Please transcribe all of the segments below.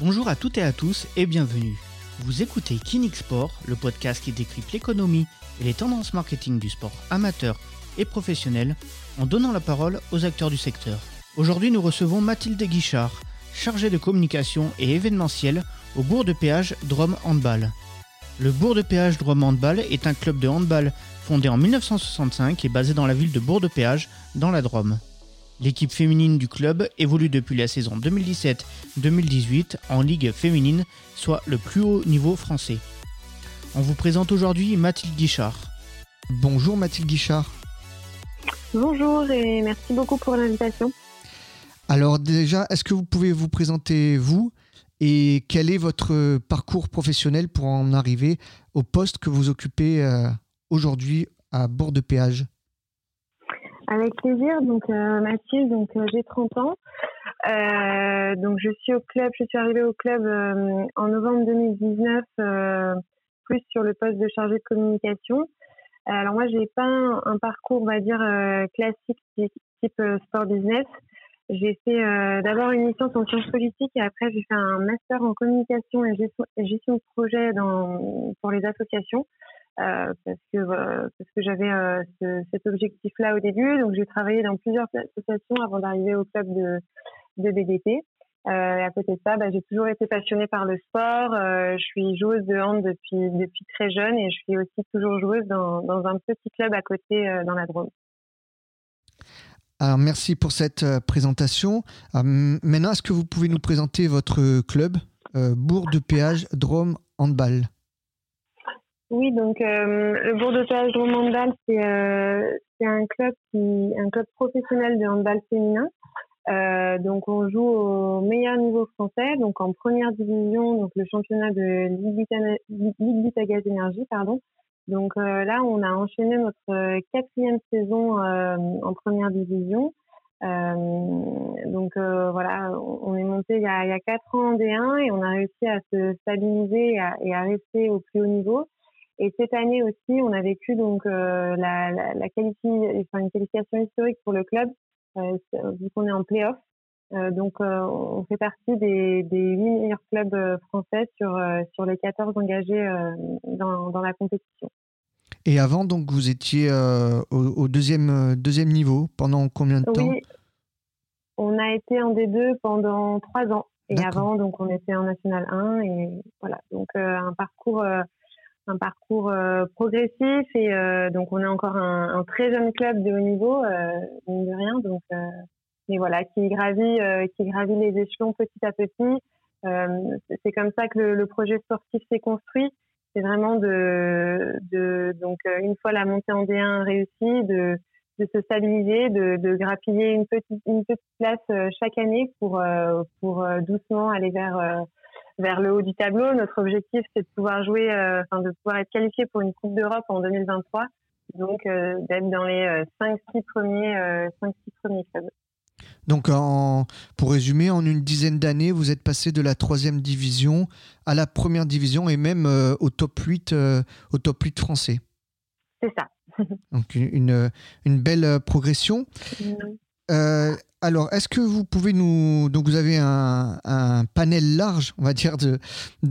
Bonjour à toutes et à tous et bienvenue. Vous écoutez Kinix Sport, le podcast qui décrypte l'économie et les tendances marketing du sport amateur et professionnel en donnant la parole aux acteurs du secteur. Aujourd'hui, nous recevons Mathilde Guichard, chargée de communication et événementiel au Bourg de Péage Drôme Handball. Le Bourg de Péage Drôme Handball est un club de handball fondé en 1965 et basé dans la ville de Bourg de Péage, dans la Drôme. L'équipe féminine du club évolue depuis la saison 2017-2018 en Ligue féminine, soit le plus haut niveau français. On vous présente aujourd'hui Mathilde Guichard. Bonjour Mathilde Guichard. Bonjour et merci beaucoup pour l'invitation. Alors déjà, est-ce que vous pouvez vous présenter vous et quel est votre parcours professionnel pour en arriver au poste que vous occupez euh, aujourd'hui à bord de péage avec plaisir. Donc euh, Mathilde, donc euh, j'ai 30 ans. Euh, donc je suis au club, je suis arrivée au club en novembre 2019, plus sur le poste de chargée de communication. Alors moi j'ai pas un, parcours, on va dire classique type, sport business. J'ai fait d'abord une licence en sciences politiques et après j'ai fait un master en communication et gestion, de projet dans, pour les associations. Euh, parce que parce que j'avais euh, cet objectif-là au début. Donc j'ai travaillé dans plusieurs associations avant d'arriver au club de, de. Euh, et à côté de ça, bah, j'ai toujours été passionnée par le sport. Euh, je suis joueuse de hand depuis très jeune et je suis aussi toujours joueuse dans, dans un petit club à côté dans la Drôme. Alors merci pour cette présentation. maintenant, est-ce que vous pouvez nous présenter votre club Bourg de Péage Drôme Handball? Oui, donc euh, le Bourg-de-Péage Handball, c'est euh, un club qui un club professionnel de handball féminin. Euh, donc on joue au meilleur niveau français, donc en première division, donc le championnat de Ligue Butagaz Énergie, pardon. Donc euh, là, on a enchaîné notre quatrième saison euh, en première division. donc voilà, on est monté il y, a, il y a quatre ans en D1 et on a réussi à se stabiliser et à, et à rester au plus haut niveau. Et cette année aussi, on a vécu donc euh, la, la, la enfin, une qualification historique pour le club, euh, vu qu'on est en play-off. Euh, donc, euh, on fait partie des, des 8 meilleurs clubs français sur, sur les 14 engagés dans, dans la compétition. Et avant, donc, vous étiez au, au, deuxième, deuxième niveau pendant combien de temps? Oui, on a été en D2 pendant trois ans. Et avant, donc, on était en National 1. Et voilà, donc un parcours un parcours euh, progressif et euh, donc on est encore un, un, très jeune club de haut niveau, euh, mine de rien. Donc, mais voilà, qui gravit, qui gravit les échelons petit à petit. c'est comme ça que le, le projet sportif s'est construit. C'est vraiment de, de, donc une fois la montée en D1 réussie, de, de se stabiliser, de, de grappiller une petite, une petite place chaque année pour, pour doucement aller vers vers le haut du tableau. Notre objectif, c'est de pouvoir jouer, euh, enfin de pouvoir être qualifié pour une Coupe d'Europe en 2023. Donc euh, d'être dans les 5-6 euh, premiers, 5 premiers clubs. Donc, en, pour résumer, en une dizaine d'années, vous êtes passé de la troisième division à la première division et même au top 8, au top 8 français. C'est ça. Donc, une, une belle progression. Mmh. Alors, est-ce que vous pouvez nous... Donc, vous avez un, panel large, on va dire, de,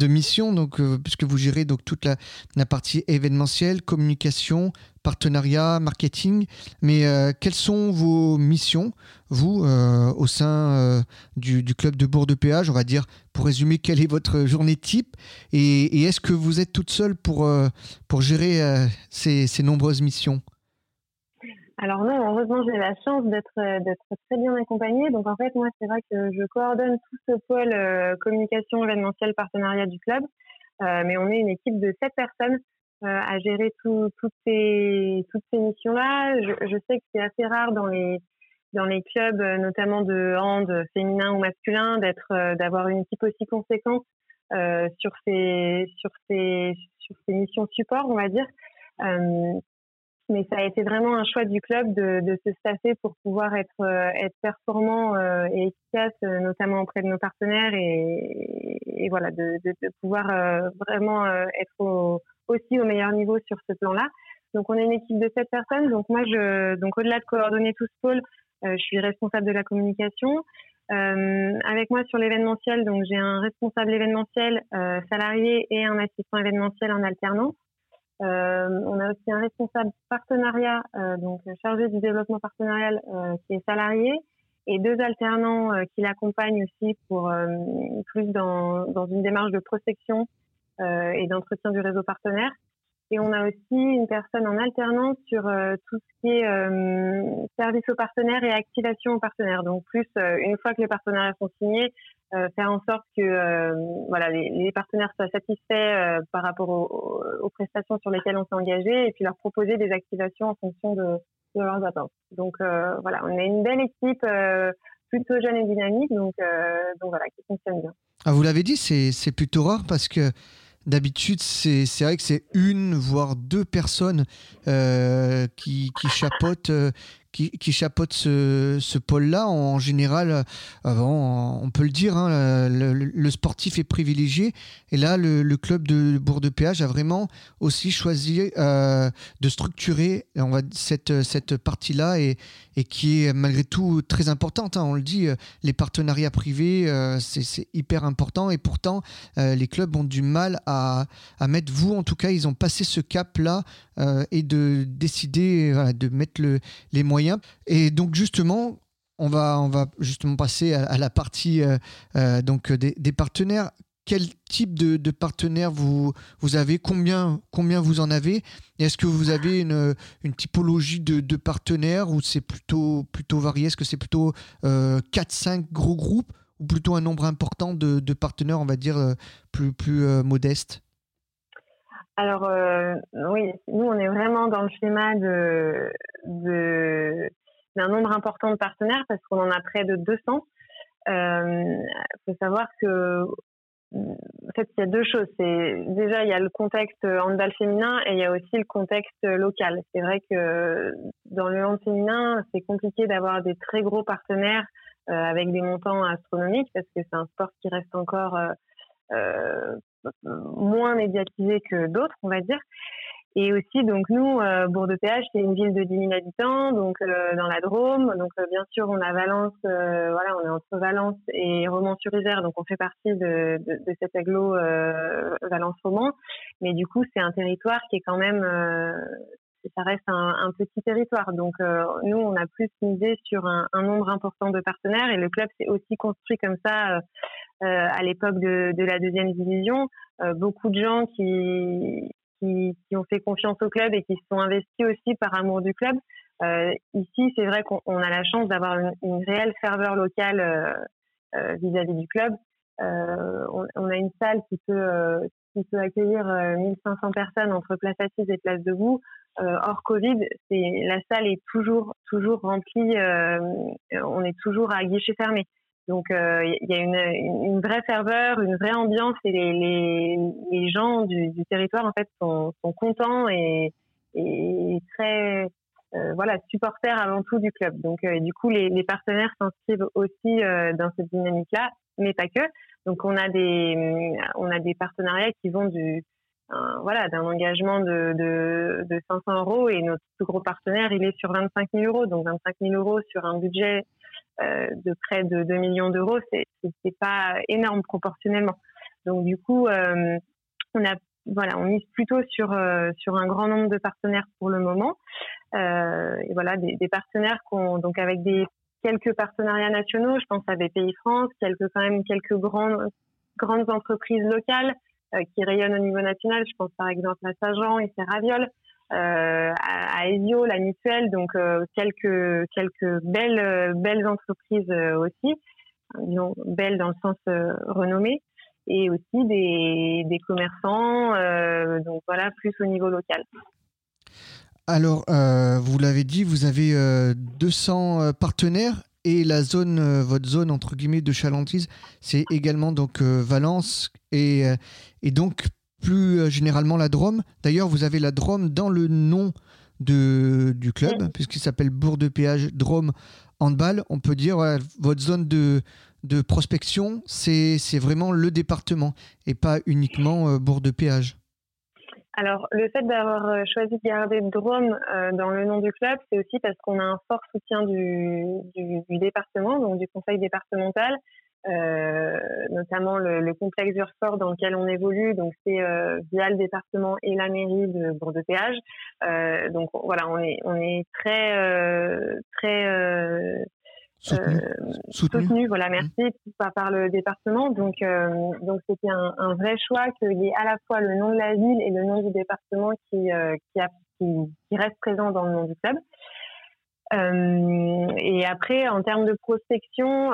missions, donc, euh, puisque vous gérez donc, toute la, partie événementielle, communication, partenariat, marketing. Mais euh, quelles sont vos missions, vous, euh, au sein du, club de Bourg de Péage On va dire, pour résumer, quelle est votre journée type Et, est-ce que vous êtes toute seule pour, pour gérer ces nombreuses missions? Alors non, heureusement j'ai la chance d'être euh, d'être très bien accompagnée. Donc en fait moi c'est vrai que je coordonne tout ce pôle euh, communication événementielle partenariat du club, euh, mais on est une équipe de sept personnes à gérer toutes ces toutes ces missions là. Je, je sais que c'est assez rare dans les dans les clubs notamment de hand féminin ou masculin d'être d'avoir une équipe aussi conséquente sur ces sur ces sur ces missions support on va dire mais ça a été vraiment un choix du club de, de se staffer pour pouvoir être, euh, être performant euh, et efficace, euh, notamment auprès de nos partenaires et, et voilà, de, de, de pouvoir vraiment être aussi au meilleur niveau sur ce plan-là. Donc on est une équipe de sept personnes. Donc moi, je, donc au-delà de coordonner tout ce pôle, je suis responsable de la communication. avec moi sur l'événementiel, donc j'ai un responsable événementiel salarié et un assistant événementiel en alternance. On a aussi un responsable partenariat, donc chargé du développement partenarial, qui est salarié, et deux alternants qui l'accompagnent aussi pour plus dans, dans, une démarche de prospection et d'entretien du réseau partenaire. Et on a aussi une personne en alternance sur euh, tout ce qui est euh, service aux partenaires et activation aux partenaires. Donc plus euh, une fois que les partenariats sont signés, faire en sorte que voilà les, partenaires soient satisfaits par rapport aux, prestations sur lesquelles on s'est engagé et puis leur proposer des activations en fonction de, leurs attentes. Donc voilà, on est une belle équipe plutôt jeune et dynamique, donc donc voilà qui fonctionne bien. Ah, vous l'avez dit, c'est plutôt rare parce que D'habitude, c'est vrai que c'est une, voire deux personnes euh, qui, qui chapeautent, euh, qui, qui chapeaute ce, ce pôle-là. En général, euh, on peut le dire, hein, le, sportif est privilégié. Et là, le, club de Bourg-de-Péage a vraiment aussi choisi euh, de structurer cette, cette partie-là et, qui est malgré tout très importante. Hein. on le dit, euh, les partenariats privés, c'est hyper important. Et pourtant, les clubs ont du mal à, à mettre, vous en tout cas, ils ont passé ce cap-là et de décider de mettre le, les moyens et donc justement, on va, on va justement passer à, la partie euh, euh, donc des, partenaires. Quel type de, partenaires vous, vous avez? Combien, combien vous en avez? Est-ce que vous avez une, typologie de, partenaires ou c'est plutôt, plutôt varié? Est-ce que c'est plutôt 4-5 euh, gros groupes ou plutôt un nombre important de, partenaires, on va dire, plus, plus modestes alors euh, oui, nous on est vraiment dans le schéma de, d'un nombre important de partenaires parce qu'on en a près de 200. Il euh, faut savoir que en fait, il y a deux choses. C'est déjà il y a le contexte handball féminin et il y a aussi le contexte local. C'est vrai que dans le handball féminin, c'est compliqué d'avoir des très gros partenaires euh, avec des montants astronomiques parce que c'est un sport qui reste encore moins médiatisé que d'autres, on va dire. Et aussi, donc nous, euh, Bourg-de-Péage, c'est une ville de 10 000 habitants, donc euh, dans la Drôme. Donc euh, bien sûr, on a Valence, euh, voilà, on est entre Valence et Romans-sur-Isère, donc on fait partie de, de, de cet aglo Valence-Romans. Mais du coup, c'est un territoire qui est quand même, ça reste un, petit territoire. Donc nous, on a plus misé sur un, un, nombre important de partenaires et le club s'est aussi construit comme ça à l'époque de, de, la deuxième division. Euh, beaucoup de gens qui, qui, qui, ont fait confiance au club et qui se sont investis aussi par amour du club. Euh, ici, c'est vrai qu'on a la chance d'avoir une, une, réelle ferveur locale vis-à-vis du club. On, on, a une salle qui peut, qui peut accueillir 1500 personnes entre place assise et place debout. hors Covid, la salle est toujours toujours remplie. on est toujours à guichet fermé. Donc il euh, y a une, vraie ferveur, une vraie ambiance et les, gens du, territoire en fait sont, contents et, très euh, voilà supporters avant tout du club. Donc euh, du coup les, partenaires s'inscrivent aussi dans cette dynamique-là, mais pas que. Donc on a des on a des partenariats qui vont du voilà d'un engagement de, de, de 500 euros et notre plus gros partenaire il est sur 25 000 euros donc 25 000 euros sur un budget de près de 2 millions d'euros, c'est c'est pas énorme proportionnellement. Donc du coup, euh, on a voilà, on mise plutôt sur euh, sur un grand nombre de partenaires pour le moment. et voilà, des, partenaires qu'on donc avec des quelques partenariats nationaux. Je pense à BPI France, quelques quand même quelques grandes grandes entreprises locales qui rayonnent au niveau national. Je pense par exemple à Saint-Jean et Serraviol. Euh, à, Ezio, la mutuelle, donc euh, quelques quelques belles euh, belles entreprises aussi, disons belles dans le sens renommé, et aussi des, des commerçants, donc voilà plus au niveau local. Alors, vous l'avez dit, vous avez 200 partenaires et la zone, votre zone entre guillemets de chalandise, c'est également donc Valence et, et donc plus euh, généralement la Drôme. D'ailleurs, vous avez la Drôme dans le nom de, du club, puisqu'il s'appelle Bourg de Péage Drôme Handball. On peut dire votre zone de, de prospection, c'est vraiment le département et pas uniquement euh, Bourg de Péage. alors, le fait d'avoir euh, choisi de garder Drôme euh, dans le nom du club, c'est aussi parce qu'on a un fort soutien du, département, donc du conseil départemental, euh, notamment le, complexe Urfort dans lequel on évolue. Donc, c'est via le département et la mairie de Bourg-de-Péage. donc, voilà, on est, on est très, très Soutenu. Euh, soutenu. voilà, mmh. merci, par, le département. Donc, euh, donc c'était un, vrai choix qu'il y ait à la fois le nom de la ville et le nom du département qui, euh, qui, a, qui, reste présent dans le nom du club. et après, en termes de prospection,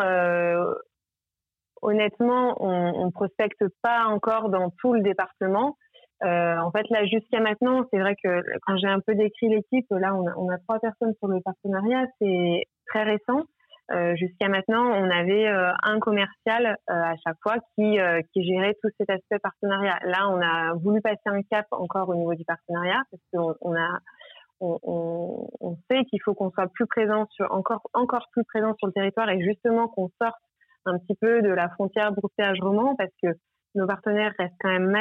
honnêtement, on, ne prospecte pas encore dans tout le département. en fait, là, jusqu'à maintenant, c'est vrai que quand j'ai un peu décrit l'équipe, là, on a, trois personnes sur le partenariat, c'est très récent. Euh, jusqu'à maintenant, on avait euh, un commercial euh, à chaque fois qui, gérait tout cet aspect partenariat. Là, on a voulu passer un cap encore au niveau du partenariat parce qu'on on a sait qu'il faut qu'on soit plus présent sur encore encore plus présent sur le territoire et justement qu'on sorte un petit peu de la frontière Bourg-Péage Roman parce que nos partenaires restent quand même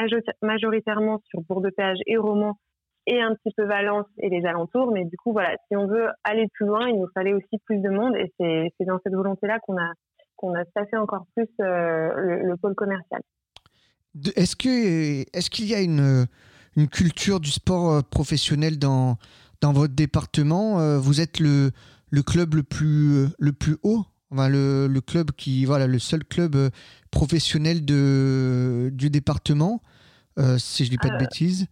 majoritairement sur Bourg-de-Péage et Roman et un petit peu Valence et les alentours. Mais du coup, voilà, si on veut aller plus loin, il nous fallait aussi plus de monde. Et c'est dans cette volonté-là qu'on a, qu'on a encore plus euh, le, pôle commercial. Est-ce qu'il est y a une, une culture du sport euh, professionnel dans, dans votre département? Euh, Vous êtes le, le club le plus, le plus haut? Enfin, le, le, club qui, voilà, le seul club professionnel de, du département, si je ne dis pas de bêtises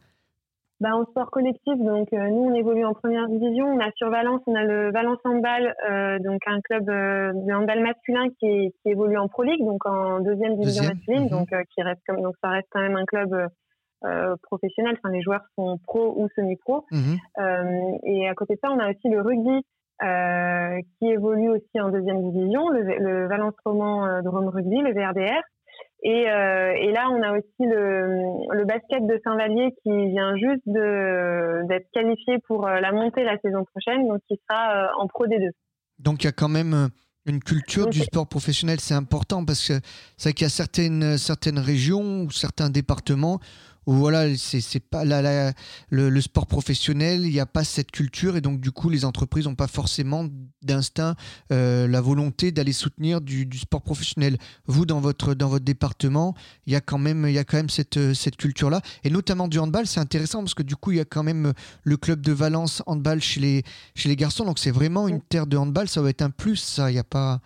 bah, En sport collectif, donc euh, nous on évolue en première division. On a sur Valence, on a le Valence Handball, euh, donc un club euh, de handball masculin qui, qui, évolue en Pro League, donc en deuxième division masculine, mhm. donc qui reste comme donc ça reste quand même un club professionnel. Enfin les joueurs sont pro ou semi-pro. Mhm. et à côté de ça, on a aussi le rugby. Qui évolue aussi en deuxième division, le, le Valence Roman Drôme Rugby, le VRDR. Et, euh, et, là, on a aussi le, le basket de Saint-Vallier qui vient juste d'être qualifié pour euh, la montée la saison prochaine, donc qui sera euh, en Pro D2. Donc il y a quand même une culture du sport professionnel, c'est important parce que c'est qu'il y a certaines, certaines régions ou certains départements voilà, c'est pas la, le, sport professionnel, il n'y a pas cette culture et donc du coup les entreprises n'ont pas forcément d'instinct euh, la volonté d'aller soutenir du, sport professionnel. Vous dans votre dans votre département, il y a quand même il y a quand même cette cette culture là et notamment du handball, c'est intéressant parce que du coup il y a quand même le club de Valence handball chez les chez les garçons. Donc c'est vraiment une terre de handball, ça va être un plus ça, il n'y a pas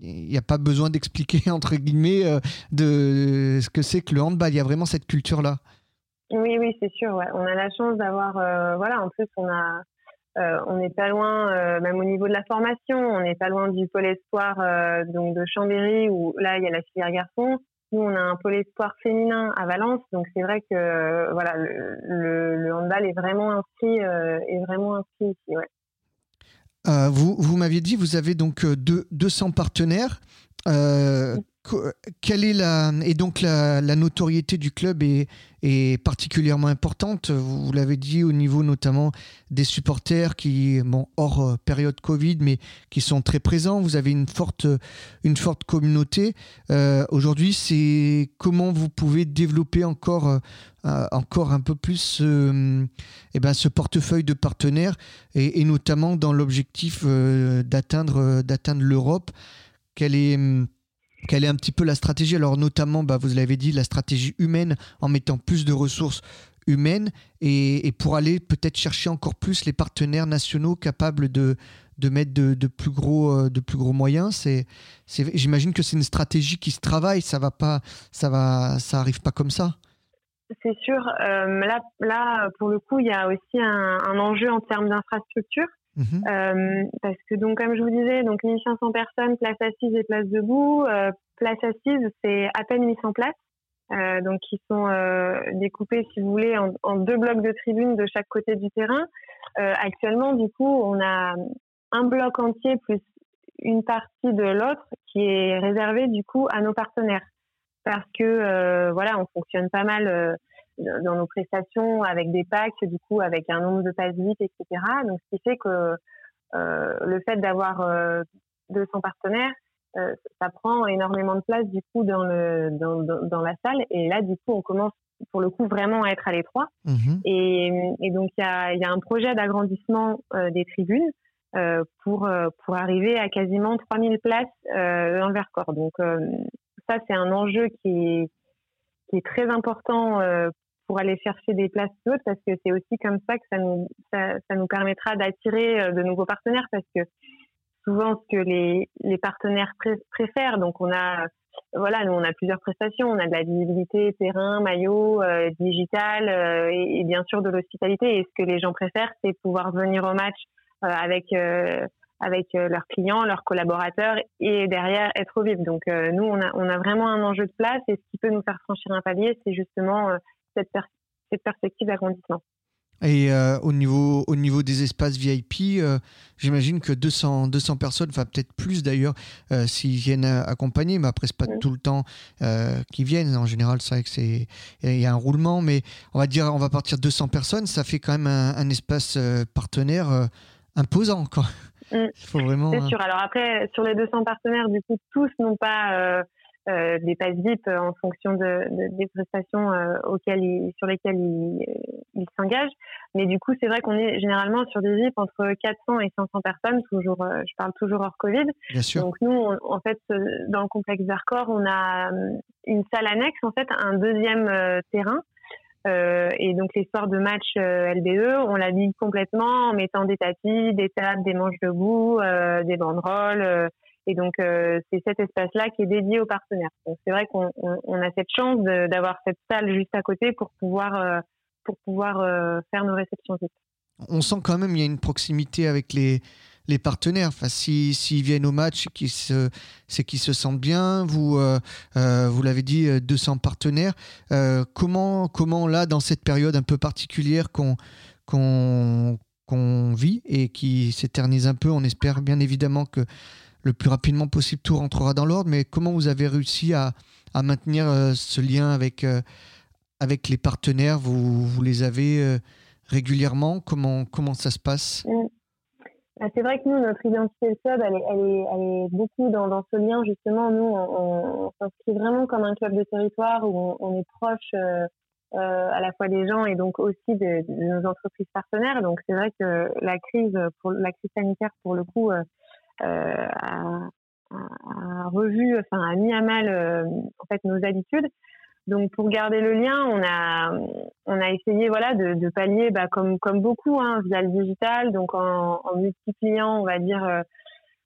il n'y a pas besoin d'expliquer entre guillemets euh, de ce que c'est que le handball. Il y a vraiment cette culture là. Oui, oui, c'est sûr. On a la chance d'avoir, euh, voilà, en plus on a, euh, on n'est pas loin, même au niveau de la formation, on n'est pas loin du pôle espoir donc de Chambéry où là il y a la filière garçon. Nous, on a un pôle espoir féminin à Valence, donc c'est vrai que voilà, le, handball est vraiment inscrit, est vraiment inscrit ici. Ouais. Euh, vous, m'aviez dit, vous avez donc euh, deux, 200 partenaires. Euh, quelle est la et donc la, notoriété du club est, particulièrement importante. Vous, l'avez dit au niveau notamment des supporters qui, bon, hors période Covid, mais qui sont très présents. Vous avez une forte une forte communauté. Aujourd'hui, c'est comment vous pouvez développer encore encore un peu plus euh, eh ben, ce portefeuille de partenaires et, notamment dans l'objectif euh, d'atteindre euh, d'atteindre l'Europe. Quelle est quelle est un petit peu la stratégie Alors notamment, bah, vous l'avez dit, la stratégie humaine en mettant plus de ressources humaines et, pour aller peut-être chercher encore plus les partenaires nationaux capables de, de mettre de, plus gros, de plus gros moyens. C'est, j'imagine que c'est une stratégie qui se travaille. Ça va pas, ça va, ça arrive pas comme ça. C'est sûr. Euh, là, là, pour le coup, il y a aussi un, un enjeu en termes d'infrastructure. Mhm. Euh, parce que, donc, comme je vous disais, donc 1500 personnes, place assise et place debout. Euh, place assise, c'est à peine 800 places. Euh, donc, qui sont euh, découpées, si vous voulez, en, en, deux blocs de tribunes de chaque côté du terrain. Euh, actuellement, du coup, on a un bloc entier plus une partie de l'autre qui est réservée, du coup, à nos partenaires parce que voilà, on fonctionne pas mal dans nos prestations avec des packs, du coup avec un nombre de passes vite, etc. Donc ce qui fait que euh, le fait d'avoir 200 partenaires, ça prend énormément de place du coup dans le dans, dans, la salle et là du coup on commence pour le coup vraiment être à l'étroit. Mhm. Et, et, donc il y a, y a, un projet d'agrandissement des tribunes pour pour arriver à quasiment 3000 places en Vercors. Donc ça c'est un enjeu qui est qui est très important pour aller chercher des places hautes parce que c'est aussi comme ça que ça nous ça, ça nous permettra d'attirer de nouveaux partenaires parce que souvent ce que les, les partenaires préfèrent. Donc on a voilà, nous on a plusieurs prestations, on a de la visibilité terrain, maillot, euh, digital euh, et, bien sûr de l'hospitalité. Et ce que les gens préfèrent, c'est pouvoir venir au match euh, avec avec leurs clients, leurs collaborateurs et derrière être au vif. Donc nous on a on a vraiment un enjeu de place et ce qui peut nous faire franchir un palier, c'est justement cette cette perspective d'agrandissement. Et euh, au, niveau, au niveau des espaces VIP, euh, j'imagine que 200, 200 personnes, enfin peut-être plus d'ailleurs, euh, s'ils viennent accompagner, mais après, c'est pas tout le temps qu'ils viennent. En général, c'est vrai que c'est il y a un roulement, mais on va dire, on va partir de 200 personnes, ça fait quand même un, espace partenaire imposant. Quoi. Mm. faut vraiment. C'est sûr. Alors après, sur les 200 partenaires, du coup, tous n'ont pas euh, des passes VIP euh, en fonction de, des prestations euh, auxquelles sur lesquelles ils il s'engagent. Mais du coup, c'est vrai qu'on est généralement sur des VIP entre 400 et 500 personnes, toujours, je parle toujours hors Covid. Bien sûr. Donc nous, en fait, dans le complexe Vercors, on a une salle annexe, en fait, un deuxième terrain. Et donc les soirs de match LBE, on l'habille complètement en mettant des tapis, des tables, des manches debout, des banderoles, et donc, euh, c'est cet espace-là qui est dédié aux partenaires. C'est vrai qu'on on, a cette chance d'avoir cette salle juste à côté pour pouvoir, euh, pour pouvoir euh, faire nos réceptions On sent quand même qu'il y a une proximité avec les, les partenaires. Enfin, s'ils si, viennent au match, c'est qu'ils se sentent bien. Vous, vous l'avez dit, 200 partenaires. comment, comment, là, dans cette période un peu particulière qu'on qu'on vit et qui s'éternise un peu, on espère bien évidemment que le plus rapidement possible, tout rentrera dans l'ordre. Mais comment vous avez réussi à, maintenir euh, ce lien avec, euh, les partenaires? Vous, les avez euh, régulièrement? Comment, ça se passe? Bah, C'est vrai que notre identité club, elle est, beaucoup dans, ce lien. Justement, nous, on, s'inscrit vraiment comme un club de territoire où on, est proche à la fois des gens et donc aussi de, nos entreprises partenaires. Donc, c'est vrai que la crise, pour, la crise sanitaire, pour le coup, a, a, revu, enfin a mis à mal euh, en fait nos habitudes. Donc pour garder le lien, on a on a essayé voilà de, de pallier bah, comme comme beaucoup hein, via le digital, donc en, en multipliant on va dire euh,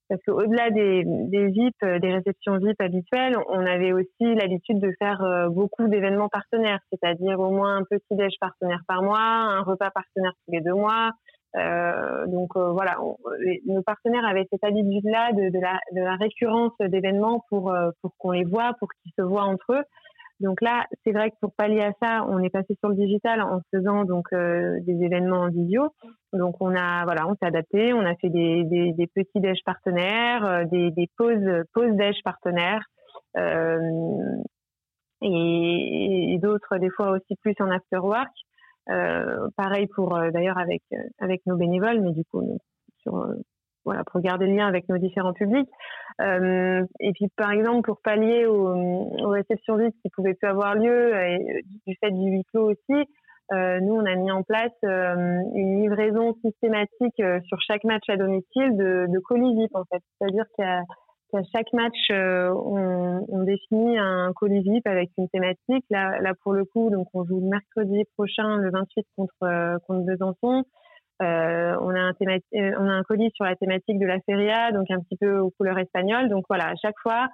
parce qu'au-delà des, des VIP, des réceptions VIP habituelles, on avait aussi l'habitude de faire beaucoup d'événements partenaires, c'est-à-dire au moins un petit déj partenaire par mois, un repas partenaire tous les deux mois, euh, donc euh, voilà, nos partenaires avaient cette habitude-là de, de, la, de la récurrence d'événements pour, euh, pour qu'on les voit, pour qu'ils se voient entre eux. Donc là, c'est vrai que pour pallier à ça, on est passé sur le digital en faisant donc des événements en visio. Donc on a voilà, on s'est adapté, on a fait des, des, des petits déj partenaires, des, des pauses pauses déj partenaires. et, et d'autres des fois aussi plus en after work. Euh, pareil pour euh, d'ailleurs avec euh, avec nos bénévoles, mais du coup sur voilà pour garder le lien avec nos différents publics. et puis par exemple pour pallier aux, aux réceptions vides qui pouvaient plus avoir lieu du fait du huis clos aussi, euh, nous, on a mis en place euh, une livraison systématique euh, sur chaque match à domicile de, de colis VIP, en fait. C'est-à-dire qu'à à chaque match, euh, on, définit un colis VIP avec une thématique. Là, pour le coup, donc on joue mercredi prochain, le 28 contre euh, contre Besançon. Euh, on a un colis sur la thématique de la feria, donc un petit peu aux couleurs espagnoles. Donc voilà, à chaque fois,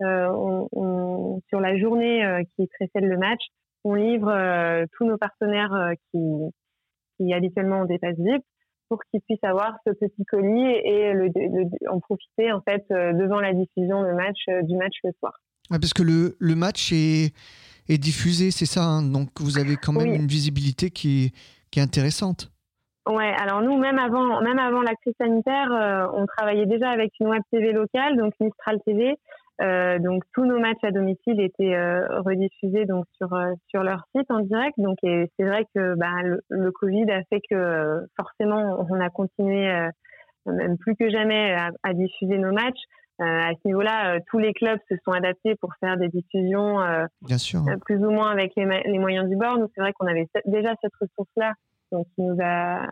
sur la journée qui précède le match, on livre tous nos partenaires qui qui habituellement ont des passes VIP pour qu'ils puissent avoir ce petit colis et le, en profiter en fait euh, devant la diffusion match, euh, du match le soir. parce que le, le match est, est diffusé, c'est ça hein Donc vous avez quand même une visibilité qui, qui est intéressante. Ouais, alors nous, même avant, même avant la crise sanitaire, euh, on travaillait déjà avec une web TV locale, donc Mistral TV, euh, donc tous nos matchs à domicile étaient euh, rediffusés donc sur euh, sur leur site en direct. Donc et c'est vrai que bah, le, Covid a fait que forcément on a continué même plus que jamais à, diffuser nos matchs. à ce niveau-là, tous les clubs se sont adaptés pour faire des diffusions Bien sûr. plus ou moins avec les, les moyens du bord. Nous, c'est vrai qu'on avait déjà cette ressource-là, donc qui nous a,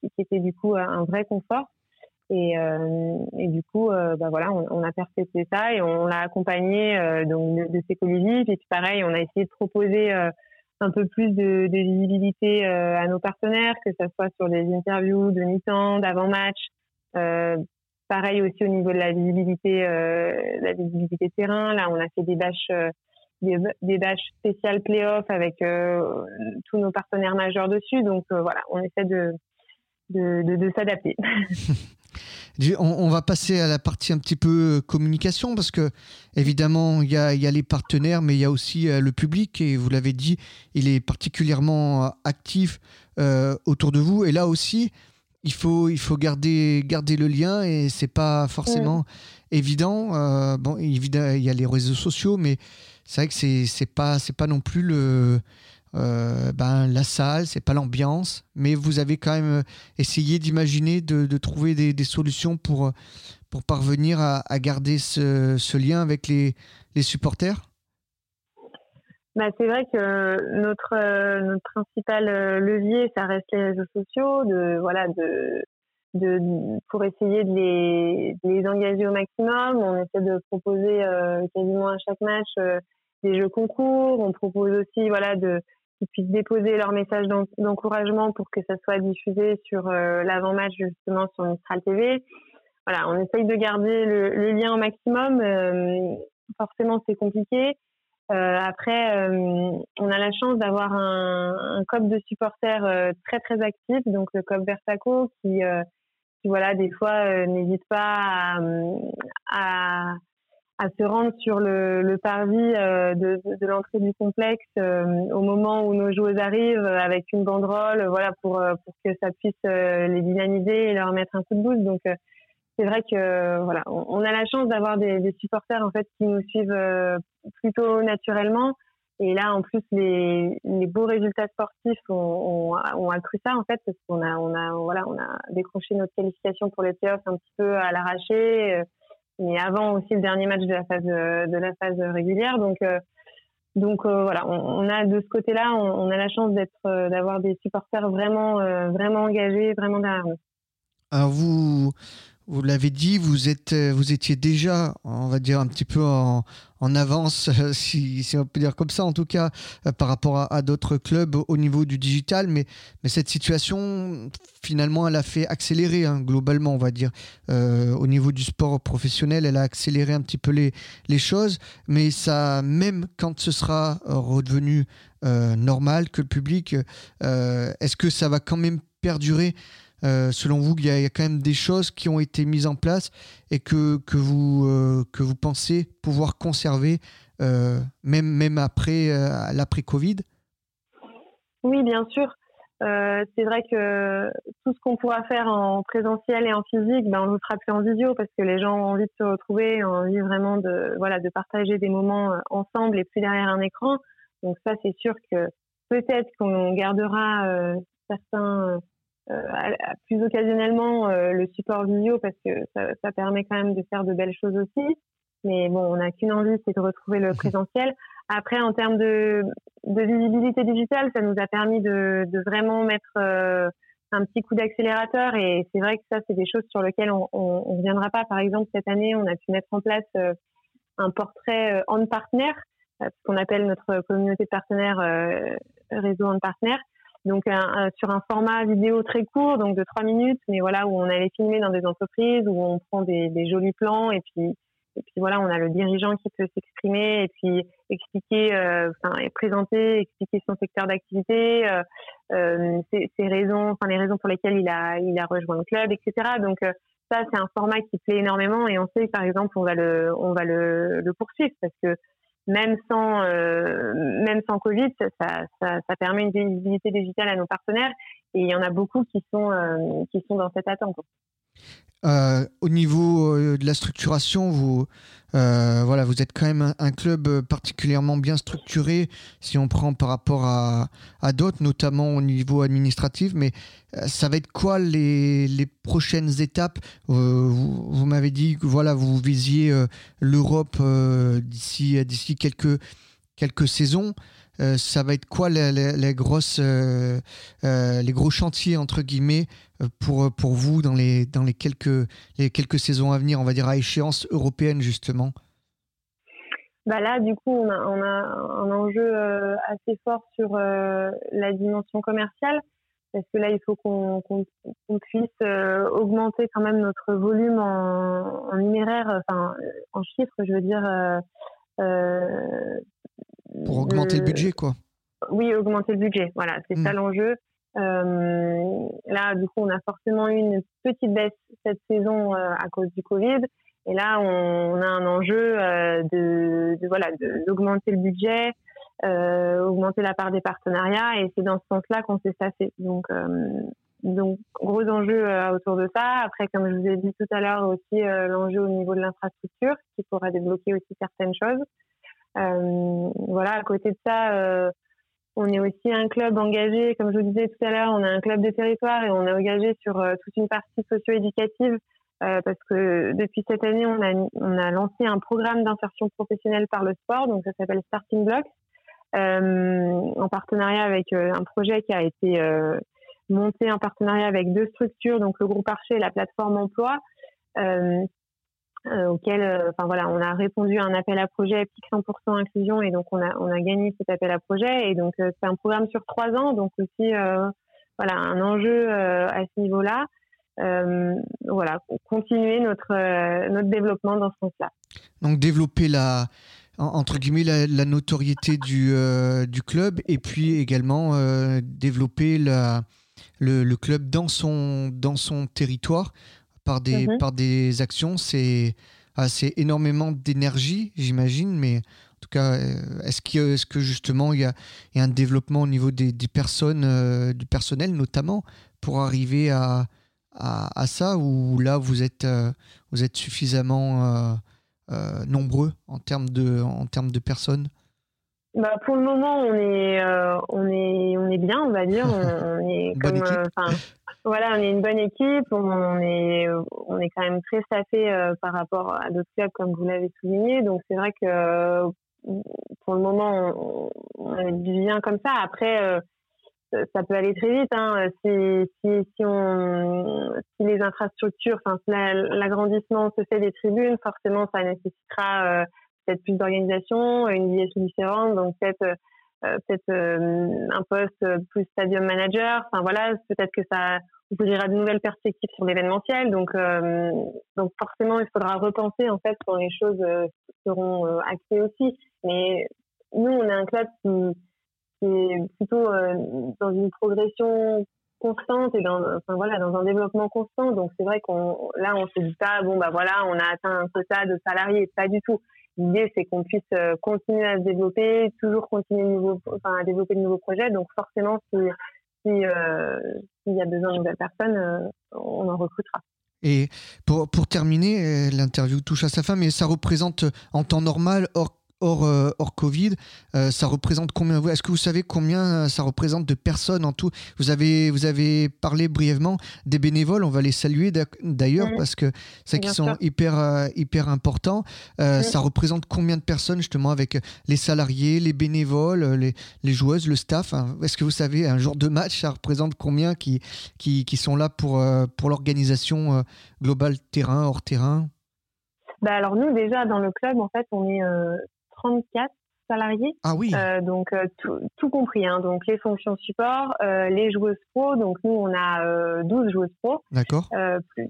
qui était du coup un vrai confort. Et, euh, et, du coup, euh, bah voilà, on, a perpétué ça et on, l'a accompagné euh, donc de, de ces colibris. Et puis pareil, on a essayé de proposer un peu plus de, visibilité à nos partenaires, que ce soit sur des interviews de mi-temps, d'avant-match. pareil aussi au niveau de la visibilité, la visibilité terrain. Là, on a fait des bâches, des, bâches spéciales play-off avec tous nos partenaires majeurs dessus. Donc voilà, on essaie de, de s'adapter. On, va passer à la partie un petit peu euh, communication parce que évidemment il y a, les partenaires mais il y a aussi euh, le public et vous l'avez dit il est particulièrement euh, actif autour de vous et là aussi il faut, il faut garder, garder le lien et c'est pas forcément évident. bon, évidemment, il y a les réseaux sociaux, mais c'est vrai que c'est, c'est pas, c'est pas non plus le, euh, ben, la salle, c'est pas l'ambiance, mais vous avez quand même euh, essayé d'imaginer, de, trouver des, solutions pour, pour parvenir à, garder ce, lien avec les, supporters? Bah, c'est vrai que notre, euh, notre principal levier, ça reste les réseaux sociaux, de, voilà, de, de, pour essayer de les, les engager au maximum. On essaie de proposer quasiment à chaque match des jeux concours. On propose aussi voilà, de, qu'ils puissent déposer leur message d'encouragement pour que ça soit diffusé sur euh, l'avant-match justement sur Mistral TV. Voilà, on essaye de garder le, lien au maximum. Euh, forcément, c'est compliqué. Euh, après, on a la chance d'avoir un, un COP de supporters très très actif, donc le COP Versaco, qui, voilà, des fois n'hésite pas à à se rendre sur le, le parvis euh, de, de, l'entrée du complexe euh, au moment où nos joueuses arrivent avec une banderole, voilà pour euh, pour que ça puisse les dynamiser et leur mettre un coup de boost. Donc c'est vrai que voilà, on, a la chance d'avoir des, des, supporters en fait qui nous suivent plutôt naturellement. Et là, en plus, les, les beaux résultats sportifs ont, ont, ont accru ça en fait parce qu'on a on a voilà on a décroché notre qualification pour les playoffs un petit peu à l'arraché mais avant aussi le dernier match de la phase de la phase régulière. Donc euh, donc euh, voilà, on, a de ce côté-là, on, a la chance d'être euh, d'avoir des supporters vraiment vraiment engagés, vraiment derrière nous. Alors vous vous l'avez dit, vous, êtes, euh, vous étiez déjà, on va dire, un petit peu en, avance, si, on peut dire comme ça, en tout cas, euh, par rapport à, d'autres clubs au niveau du digital. Mais, cette situation, finalement, elle a fait accélérer, hein, globalement, on va dire. Euh, au niveau du sport professionnel, elle a accéléré un petit peu les, les choses. Mais ça, même quand ce sera redevenu normal, que le public, est-ce que ça va quand même perdurer euh, selon vous, il y, a, quand même des choses qui ont été mises en place et que, que, vous, euh, que vous pensez pouvoir conserver euh, même, même après l'après-Covid Oui, bien sûr. c'est vrai que tout ce qu'on pourra faire en présentiel et en physique, ben, on ne le fera plus en visio parce que les gens ont envie de se retrouver, ont envie vraiment de, voilà, de partager des moments ensemble et plus derrière un écran. Donc ça, c'est sûr que peut-être qu'on gardera certains plus occasionnellement euh, le support vidéo parce que ça, ça, permet quand même de faire de belles choses aussi. Mais bon, on n'a qu'une envie, c'est de retrouver le présentiel. Après, en termes de, de visibilité digitale, ça nous a permis de, de vraiment mettre euh, un petit coup d'accélérateur. Et c'est vrai que ça, c'est des choses sur lesquelles on ne reviendra pas. Par exemple, cette année, on a pu mettre en place un portrait en partenaire, ce qu'on appelle notre communauté de partenaires réseau en partenaire donc sur un format vidéo très court, donc de trois minutes, mais voilà où on allait filmer dans des entreprises où on prend des, des jolis plans et puis et puis voilà, on a le dirigeant qui peut s'exprimer et puis expliquer, euh, enfin, présenter, expliquer son secteur d'activité, euh, euh, ses, ses, raisons, enfin les raisons pour lesquelles il a il a rejoint le club, etc. Donc euh, ça c'est un format qui plaît énormément et on sait par exemple on va le on va le, le poursuivre parce que même sans euh, même sans Covid, ça, ça, permet une visibilité digitale à nos partenaires et il y en a beaucoup qui sont euh, qui sont dans cette attente. Au niveau de la structuration, vous, voilà, vous êtes quand même un, club particulièrement bien structuré si on prend par rapport à, d'autres, notamment au niveau administratif. Mais ça va être quoi les, les prochaines étapes? Vous, vous m'avez dit que voilà, vous visiez l'Europe d'ici d'ici quelques quelques saisons. Euh, ça va être quoi les, grosses, euh, euh, les gros chantiers entre guillemets pour, pour vous dans les, dans les quelques, les quelques saisons à venir, on va dire à échéance européenne justement? Bah là, du coup, on a, on a un enjeu assez fort sur la dimension commerciale, parce que là, il faut qu'on puisse augmenter quand même notre volume en, en numéraire, en chiffres, je veux dire, pour augmenter le budget, quoi. Oui, augmenter le budget. Voilà, c'est ça hmm. l'enjeu. Euh, là, du coup, on a forcément eu une petite baisse cette saison euh, à cause du Covid. Et là, on, a un enjeu euh, de, de, voilà d'augmenter le budget, augmenter la part des partenariats. Et c'est dans ce sens-là qu'on s'est staffé. Donc, donc gros enjeu autour de ça. Après, comme je vous ai dit tout à l'heure, aussi l'enjeu au niveau de l'infrastructure qui pourra débloquer aussi certaines choses. Euh, voilà, à côté de ça, euh, on est aussi un club engagé, comme je vous disais tout à l'heure, on a un club de territoire et on est engagé sur euh, toute une partie socio-éducative parce que depuis cette année, on a, on a lancé un programme d'insertion professionnelle par le sport, donc ça s'appelle Starting Blocks, en partenariat avec un projet qui a été monté en partenariat avec deux structures, donc le groupe Archer et la plateforme Emploi, euh, auquel, euh, enfin voilà, on a répondu à un appel à projet PIC 100% inclusion et donc on a on a gagné cet appel à projet et donc euh, c'est un programme sur trois ans donc aussi voilà un enjeu à ce niveau-là. voilà, continuer notre notre développement dans ce sens-là. Donc développer la entre guillemets la, notoriété du, du club et puis également développer le, le, club dans son, dans son territoire par des, mhm. par des actions, c'est assez énormément d'énergie, j'imagine, mais en tout cas, euh, est-ce que, est que justement il y, a, y a, un développement au niveau des, des personnes, euh, du personnel notamment, pour arriver à, à, ça, ou là vous êtes, euh, vous êtes suffisamment nombreux en termes de, en termes de personnes? Bah, pour le moment, on est, on est, on est bien, on va dire. On, est comme, voilà, on est une bonne équipe, on est, on est quand même très staffé euh, par rapport à d'autres clubs, comme vous l'avez souligné. Donc c'est vrai que euh, pour le moment, on, est bien comme ça. Après, euh, ça peut aller très vite. Hein. Si, si, si, on, si les infrastructures, enfin, l'agrandissement se fait des tribunes, forcément, ça nécessitera peut-être plus d'organisation, une vie différente. Donc peut-être peut-être un poste plus stadium manager. Enfin voilà, peut-être que ça ouvrira de nouvelles perspectives sur l'événementiel. Donc, euh, donc forcément, il faudra repenser en fait quand les choses euh, seront euh, actées aussi. Mais nous, on est un club qui, qui est plutôt dans une progression constante et dans, enfin voilà, dans un développement constant. Donc c'est vrai qu'on là, on se dit pas bon bah voilà, on a atteint un quota de salariés, pas du tout. L'idée, c'est qu'on puisse continuer à se développer, toujours continuer à développer de nouveaux projets. Donc forcément, si euh, s'il y a besoin de nouvelles personnes, euh, on en recrutera. Et pour, pour terminer, euh, l'interview touche à sa fin, mais ça représente en temps normal, hors hors, euh, hors Covid. Euh, ça représente combien? Est-ce que vous savez combien ça représente de personnes en tout? Vous avez, vous avez parlé brièvement des bénévoles. On va les saluer d'ailleurs parce que c'est qu'ils sont hyper, euh, hyper importants. Ça représente combien de personnes justement avec les salariés, les bénévoles, les, les joueuses, le staff hein? Est-ce que vous savez, un jour de match, ça représente combien qui, qui, qui sont là pour, pour l'organisation globale terrain, hors terrain? Bah alors nous déjà dans le club en fait on est 34 salariés. Ah oui. Euh, donc euh, tout, compris, hein. donc les fonctions support, euh, les joueuses pro. Donc nous on a 12 joueuses pro. D'accord.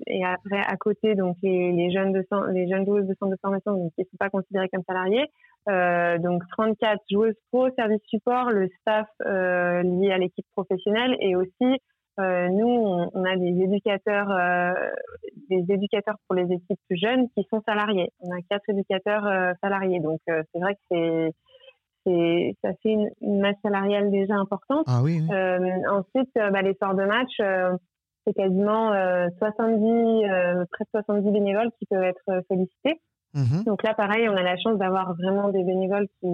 et après à côté donc les, jeunes de les jeunes joueuses de centre de formation qui ne sont pas considérées comme salariés. donc 34 joueuses pro, service support, le staff lié à l'équipe professionnelle et aussi euh, nous, on, a des éducateurs, euh, des éducateurs pour les équipes plus jeunes qui sont salariés. On a quatre éducateurs euh, salariés, donc c'est vrai que c'est c'est ça fait une, masse salariale déjà importante. Ah oui. ensuite, bah, les soirs de match, c'est quasiment 70, près de 70 bénévoles qui peuvent être sollicités. Mhm. Donc là, pareil, on a la chance d'avoir vraiment des bénévoles qui,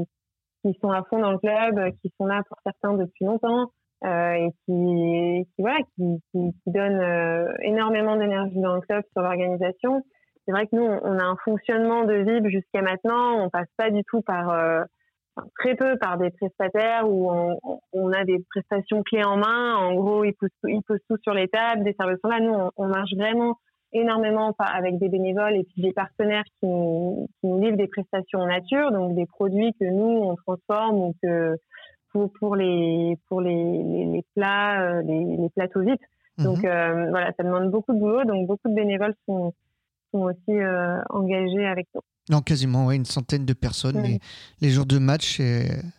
qui sont à fond dans le club, qui sont là pour certains depuis longtemps euh, et qui, qui, voilà, qui, qui, qui donnent euh, énormément d'énergie dans le club sur l'organisation. C'est vrai que nous, on a un fonctionnement de VIP jusqu'à maintenant. On passe pas du tout par euh, très peu par des prestataires où on, on, a des prestations clés en main. En gros, ils posent, ils posent tout sur les tables, des services là. Nous, on, on marche vraiment énormément avec des bénévoles et puis des partenaires qui nous, qui nous livrent des prestations en nature, donc des produits que nous on transforme ou que pour, pour les pour les, les, plats, euh, les, les plateaux vides. Mhm. Donc euh, voilà, ça demande beaucoup de boulot, donc beaucoup de bénévoles sont sont aussi euh, engagés avec nous. Non, quasiment, ouais, une centaine de personnes les, les, jours de match,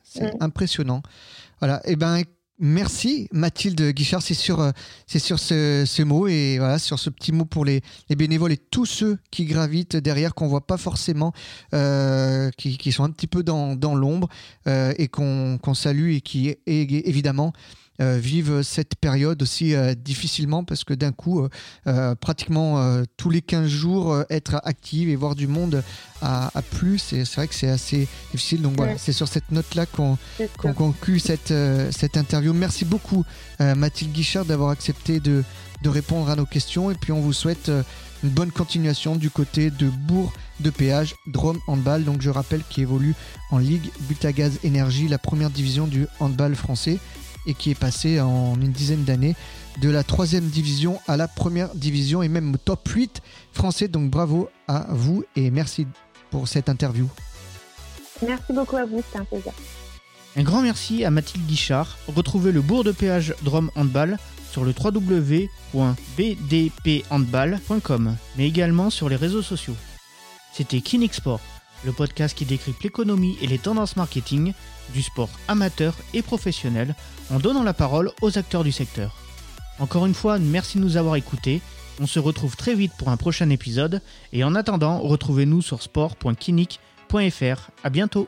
c'est impressionnant. Voilà, et eh ben Merci Mathilde Guichard, c'est sur, euh, ce, mot et voilà, sur ce petit mot pour les, bénévoles et tous ceux qui gravitent derrière, qu'on voit pas forcément, euh, qui, sont un petit peu dans, l'ombre euh, et qu'on salue et qui évidemment euh, vivent cette période aussi euh, difficilement parce que d'un coup, euh, pratiquement tous les 15 jours, être active et voir du monde à, plus, c'est vrai que c'est assez difficile. Donc voilà, c'est sur cette note-là qu'on conclut cette, cette interview. Merci beaucoup Mathilde Guichard d'avoir accepté de, de répondre à nos questions. Et puis on vous souhaite une bonne continuation du côté de Bourg de péage Drôme Handball, donc je rappelle qui évolue en Ligue Butagaz Énergie, la première division du handball français et qui est passé en une dizaine d'années de la troisième division à la première division et même au top 8 français. Donc bravo à vous et merci pour cette interview. Merci beaucoup à vous, c'était un plaisir. Un grand merci à Mathilde Guichard. Retrouvez le bourg de péage Drôme Handball sur le www.bdphandball.com, mais également sur les réseaux sociaux. C'était Kinexport, le podcast qui décrypte l'économie et les tendances marketing du sport amateur et professionnel en donnant la parole aux acteurs du secteur. Encore une fois, merci de nous avoir écoutés. On se retrouve très vite pour un prochain épisode et en attendant, retrouvez-nous sur sport.kinic.fr. À bientôt.